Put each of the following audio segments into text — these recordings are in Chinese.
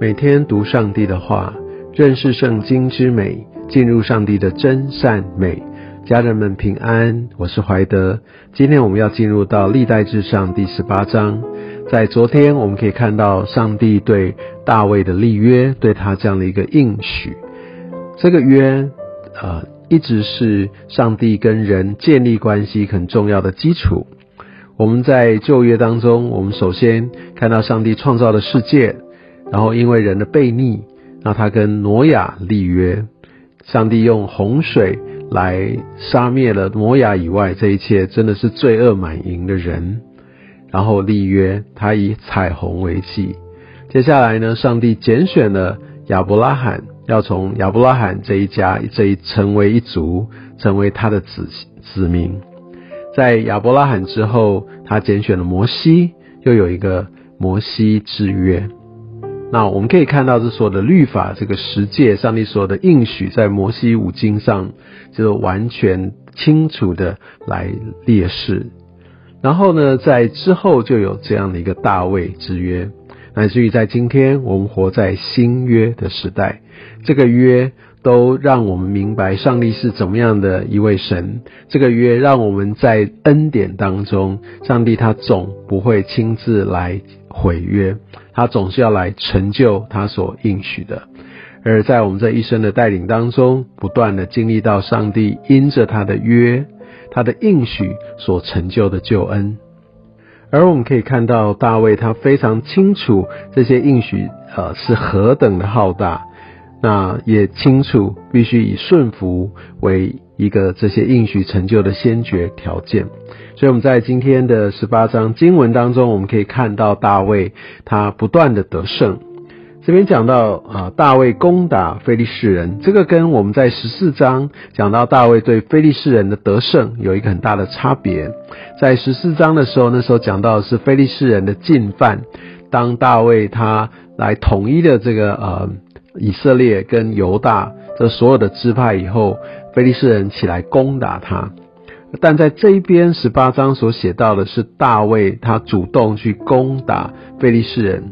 每天读上帝的话，认识圣经之美，进入上帝的真善美。家人们平安，我是怀德。今天我们要进入到历代志上第十八章。在昨天，我们可以看到上帝对大卫的立约，对他这样的一个应许。这个约，呃，一直是上帝跟人建立关系很重要的基础。我们在旧约当中，我们首先看到上帝创造的世界，然后因为人的悖逆，那他跟挪亚立约，上帝用洪水。来杀灭了挪亚以外这一切真的是罪恶满盈的人，然后立约，他以彩虹为记。接下来呢，上帝拣选了亚伯拉罕，要从亚伯拉罕这一家这一成为一族，成为他的子子民。在亚伯拉罕之后，他拣选了摩西，又有一个摩西之约。那我们可以看到，这所有的律法，这个十诫，上帝所有的应许，在摩西五经上就完全清楚的来列示。然后呢，在之后就有这样的一个大卫之约，乃至于在今天，我们活在新约的时代，这个约都让我们明白上帝是怎么样的一位神。这个约让我们在恩典当中，上帝他总不会亲自来毁约。他总是要来成就他所应许的，而在我们这一生的带领当中，不断的经历到上帝因着他的约、他的应许所成就的救恩。而我们可以看到大卫，他非常清楚这些应许，呃，是何等的浩大，那也清楚必须以顺服为一个这些应许成就的先决条件。所以我们在今天的十八章经文当中，我们可以看到大卫他不断的得胜。这边讲到啊，大卫攻打非利士人，这个跟我们在十四章讲到大卫对非利士人的得胜有一个很大的差别。在十四章的时候，那时候讲到是非利士人的进犯，当大卫他来统一的这个呃以色列跟犹大这所有的支派以后，非利士人起来攻打他。但在这一边十八章所写到的是大卫他主动去攻打非利士人。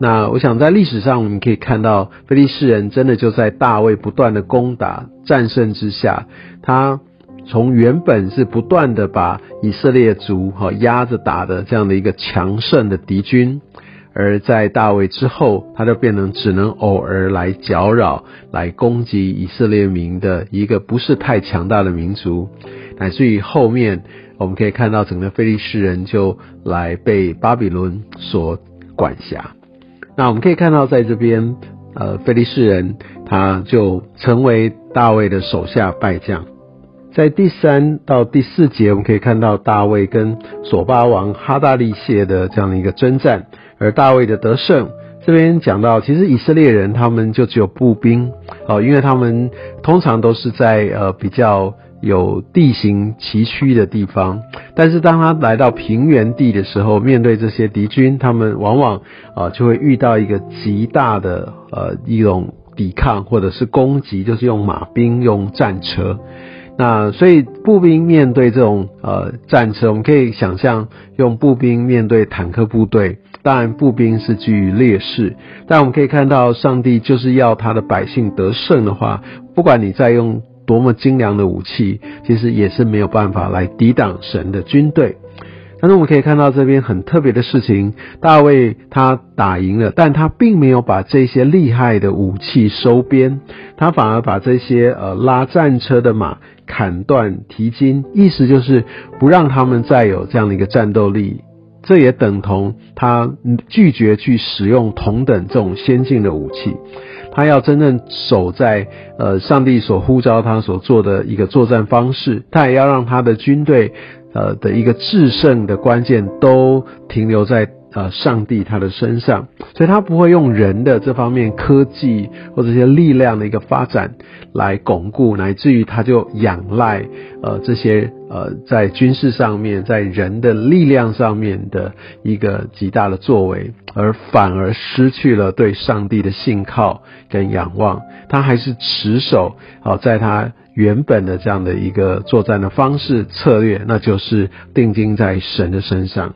那我想在历史上我们可以看到，非利士人真的就在大卫不断的攻打战胜之下，他从原本是不断的把以色列族哈压着打的这样的一个强盛的敌军，而在大卫之后，他就变成只能偶尔来搅扰、来攻击以色列民的一个不是太强大的民族。乃至于后面，我们可以看到整个菲利士人就来被巴比伦所管辖。那我们可以看到，在这边，呃，菲利士人他就成为大卫的手下败将。在第三到第四节，我们可以看到大卫跟索巴王哈大利谢的这样的一个征战，而大卫的得胜。这边讲到，其实以色列人他们就只有步兵，哦，因为他们通常都是在呃比较。有地形崎岖的地方，但是当他来到平原地的时候，面对这些敌军，他们往往啊就会遇到一个极大的呃一种抵抗或者是攻击，就是用马兵用战车。那所以步兵面对这种呃战车，我们可以想象用步兵面对坦克部队，当然步兵是居于劣势，但我们可以看到上帝就是要他的百姓得胜的话，不管你再用。多么精良的武器，其实也是没有办法来抵挡神的军队。但是我们可以看到这边很特别的事情，大卫他打赢了，但他并没有把这些厉害的武器收编，他反而把这些呃拉战车的马砍断蹄筋，意思就是不让他们再有这样的一个战斗力。这也等同他拒绝去使用同等这种先进的武器。他要真正守在呃上帝所呼召他所做的一个作战方式，他也要让他的军队呃的一个制胜的关键都停留在呃上帝他的身上，所以他不会用人的这方面科技或者一些力量的一个发展来巩固，乃至于他就仰赖呃这些。呃，在军事上面，在人的力量上面的一个极大的作为，而反而失去了对上帝的信靠跟仰望。他还是持守好在他原本的这样的一个作战的方式策略，那就是定睛在神的身上。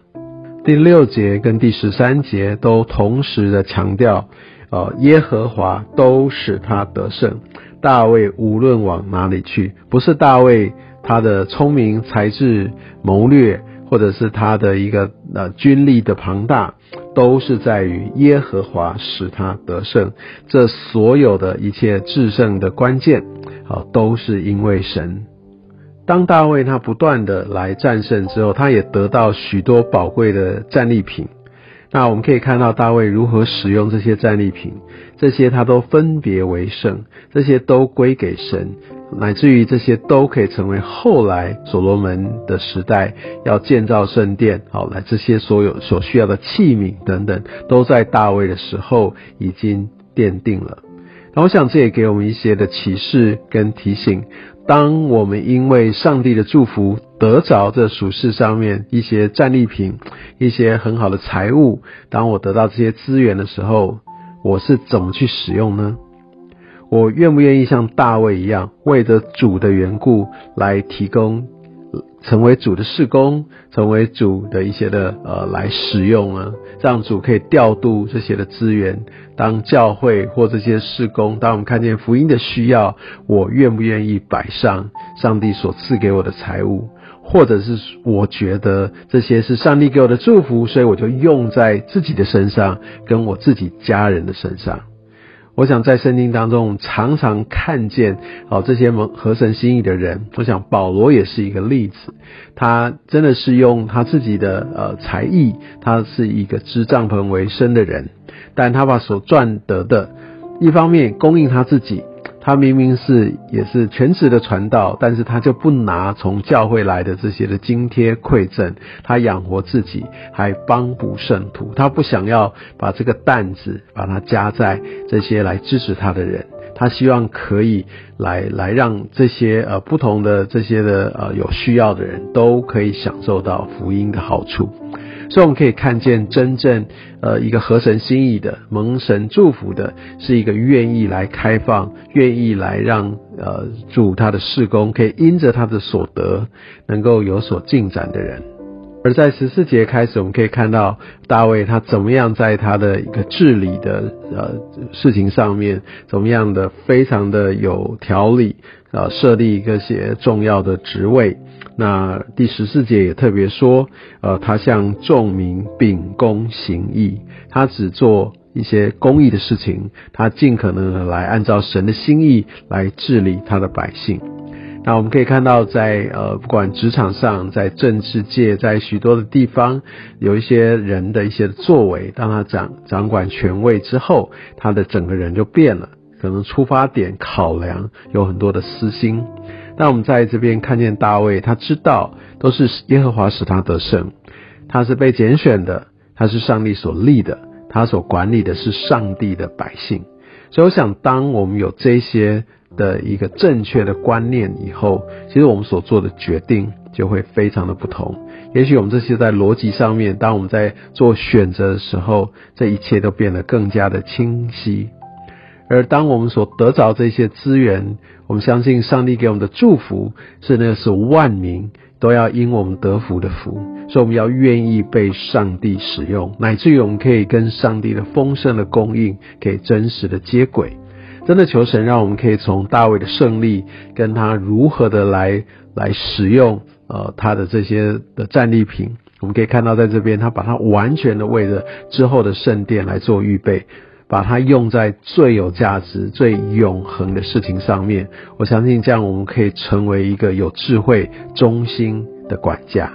第六节跟第十三节都同时的强调，呃，耶和华都使他得胜。大卫无论往哪里去，不是大卫他的聪明才智谋略，或者是他的一个呃军力的庞大，都是在于耶和华使他得胜。这所有的一切制胜的关键，好，都是因为神。当大卫他不断的来战胜之后，他也得到许多宝贵的战利品。那我们可以看到大卫如何使用这些战利品，这些他都分别为圣，这些都归给神，乃至于这些都可以成为后来所罗门的时代要建造圣殿，好来这些所有所需要的器皿等等，都在大卫的时候已经奠定了。那我想这也给我们一些的启示跟提醒。当我们因为上帝的祝福得着这属世上面一些战利品、一些很好的财物，当我得到这些资源的时候，我是怎么去使用呢？我愿不愿意像大卫一样，为着主的缘故来提供？成为主的事工，成为主的一些的呃来使用啊，让主可以调度这些的资源，当教会或这些事工，当我们看见福音的需要，我愿不愿意摆上上帝所赐给我的财物，或者是我觉得这些是上帝给我的祝福，所以我就用在自己的身上，跟我自己家人的身上。我想在圣经当中常常看见哦这些蒙合神心意的人，我想保罗也是一个例子。他真的是用他自己的呃才艺，他是一个织帐篷为生的人，但他把所赚得的，一方面供应他自己。他明明是也是全职的传道，但是他就不拿从教会来的这些的津贴馈赠，他养活自己，还帮补圣徒。他不想要把这个担子把它加在这些来支持他的人，他希望可以来来让这些呃不同的这些的呃有需要的人都可以享受到福音的好处。所以我们可以看见，真正呃一个合神心意的蒙神祝福的，是一个愿意来开放、愿意来让呃主他的事工可以因着他的所得能够有所进展的人。而在十四节开始，我们可以看到大卫他怎么样在他的一个治理的呃事情上面，怎么样的非常的有条理呃，设立一个些重要的职位。那第十四节也特别说，呃，他向众民秉公行义，他只做一些公益的事情，他尽可能的来按照神的心意来治理他的百姓。那我们可以看到，在呃，不管职场上，在政治界，在许多的地方，有一些人的一些作为，当他掌掌管权位之后，他的整个人就变了，可能出发点考量有很多的私心。那我们在这边看见大卫，他知道都是耶和华使他得胜，他是被拣选的，他是上帝所立的，他所管理的是上帝的百姓。所以我想，当我们有这些的一个正确的观念以后，其实我们所做的决定就会非常的不同。也许我们这些在逻辑上面，当我们在做选择的时候，这一切都变得更加的清晰。而当我们所得着这些资源，我们相信上帝给我们的祝福是那是万民都要因我们得福的福，所以我们要愿意被上帝使用，乃至于我们可以跟上帝的丰盛的供应可以真实的接轨。真的求神让我们可以从大卫的胜利，跟他如何的来来使用呃他的这些的战利品，我们可以看到在这边他把它完全的为了之后的圣殿来做预备。把它用在最有价值、最永恒的事情上面，我相信这样我们可以成为一个有智慧、忠心的管家。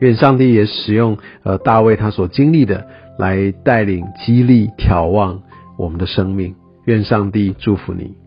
愿上帝也使用呃大卫他所经历的来带领、激励、眺望我们的生命。愿上帝祝福你。